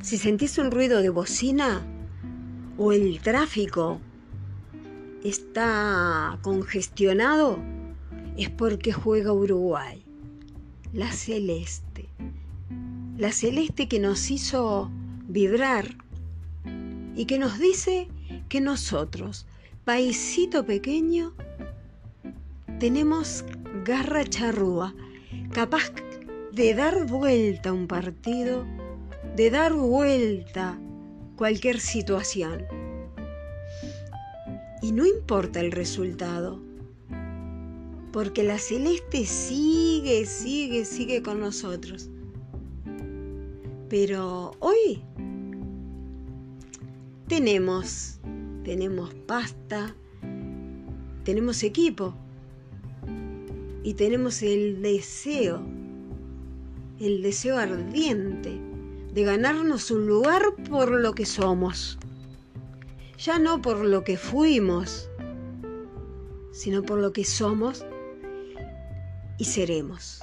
Si sentís un ruido de bocina o el tráfico está congestionado, es porque juega Uruguay. La celeste. La celeste que nos hizo vibrar y que nos dice que nosotros, paisito pequeño, tenemos garra charrúa, capaz de dar vuelta a un partido, de dar vuelta cualquier situación. Y no importa el resultado, porque la celeste sigue, sigue, sigue con nosotros. Pero hoy tenemos, tenemos pasta, tenemos equipo y tenemos el deseo, el deseo ardiente de ganarnos un lugar por lo que somos. Ya no por lo que fuimos, sino por lo que somos y seremos.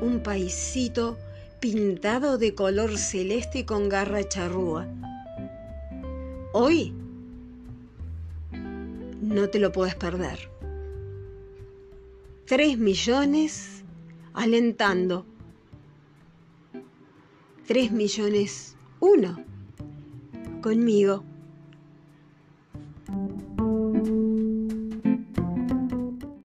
Un paisito pintado de color celeste con garra charrúa. Hoy no te lo puedes perder. Tres millones alentando. Tres millones uno conmigo.